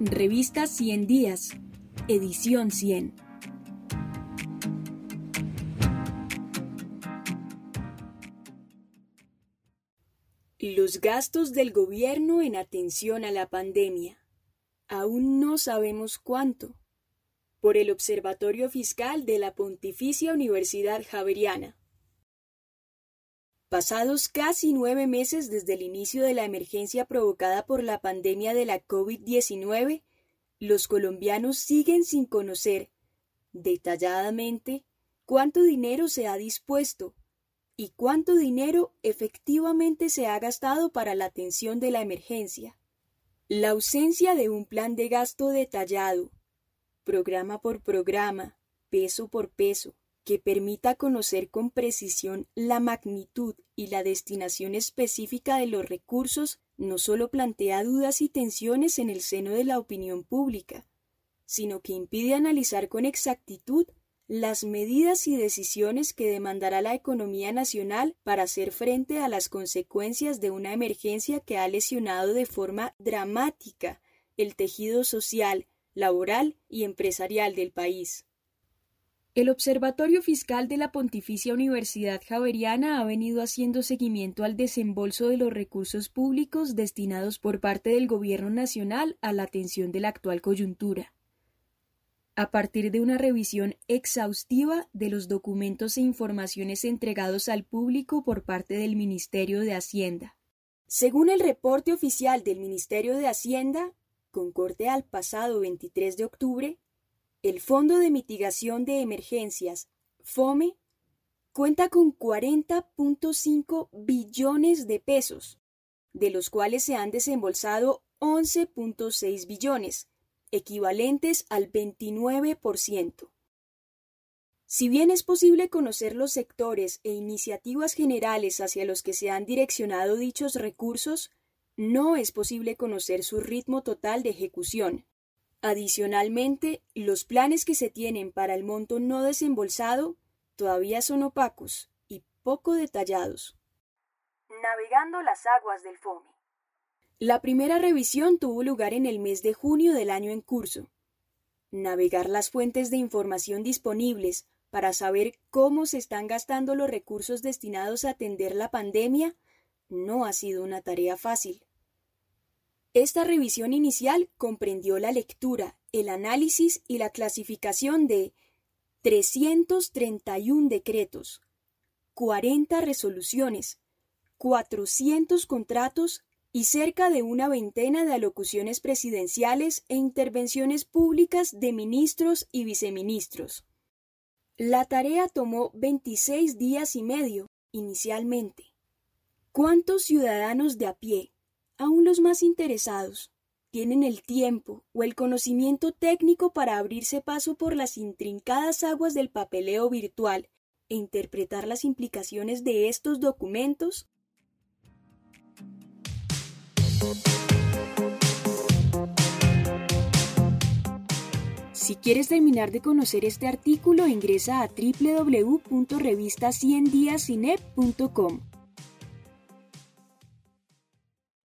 Revista 100 Días, edición 100. Los gastos del gobierno en atención a la pandemia. Aún no sabemos cuánto. Por el Observatorio Fiscal de la Pontificia Universidad Javeriana. Pasados casi nueve meses desde el inicio de la emergencia provocada por la pandemia de la COVID-19, los colombianos siguen sin conocer detalladamente cuánto dinero se ha dispuesto y cuánto dinero efectivamente se ha gastado para la atención de la emergencia. La ausencia de un plan de gasto detallado, programa por programa, peso por peso, que permita conocer con precisión la magnitud y la destinación específica de los recursos no solo plantea dudas y tensiones en el seno de la opinión pública, sino que impide analizar con exactitud las medidas y decisiones que demandará la economía nacional para hacer frente a las consecuencias de una emergencia que ha lesionado de forma dramática el tejido social, laboral y empresarial del país. El Observatorio Fiscal de la Pontificia Universidad Javeriana ha venido haciendo seguimiento al desembolso de los recursos públicos destinados por parte del Gobierno Nacional a la atención de la actual coyuntura. A partir de una revisión exhaustiva de los documentos e informaciones entregados al público por parte del Ministerio de Hacienda. Según el reporte oficial del Ministerio de Hacienda, con corte al pasado 23 de octubre, el Fondo de Mitigación de Emergencias, FOME, cuenta con 40.5 billones de pesos, de los cuales se han desembolsado 11.6 billones, equivalentes al 29%. Si bien es posible conocer los sectores e iniciativas generales hacia los que se han direccionado dichos recursos, no es posible conocer su ritmo total de ejecución, Adicionalmente, los planes que se tienen para el monto no desembolsado todavía son opacos y poco detallados. Navegando las aguas del FOME. La primera revisión tuvo lugar en el mes de junio del año en curso. Navegar las fuentes de información disponibles para saber cómo se están gastando los recursos destinados a atender la pandemia no ha sido una tarea fácil. Esta revisión inicial comprendió la lectura, el análisis y la clasificación de 331 decretos, 40 resoluciones, 400 contratos y cerca de una veintena de alocuciones presidenciales e intervenciones públicas de ministros y viceministros. La tarea tomó 26 días y medio inicialmente. ¿Cuántos ciudadanos de a pie, Aún los más interesados tienen el tiempo o el conocimiento técnico para abrirse paso por las intrincadas aguas del papeleo virtual e interpretar las implicaciones de estos documentos? Si quieres terminar de conocer este artículo, ingresa a www.revistaciendiasinep.com.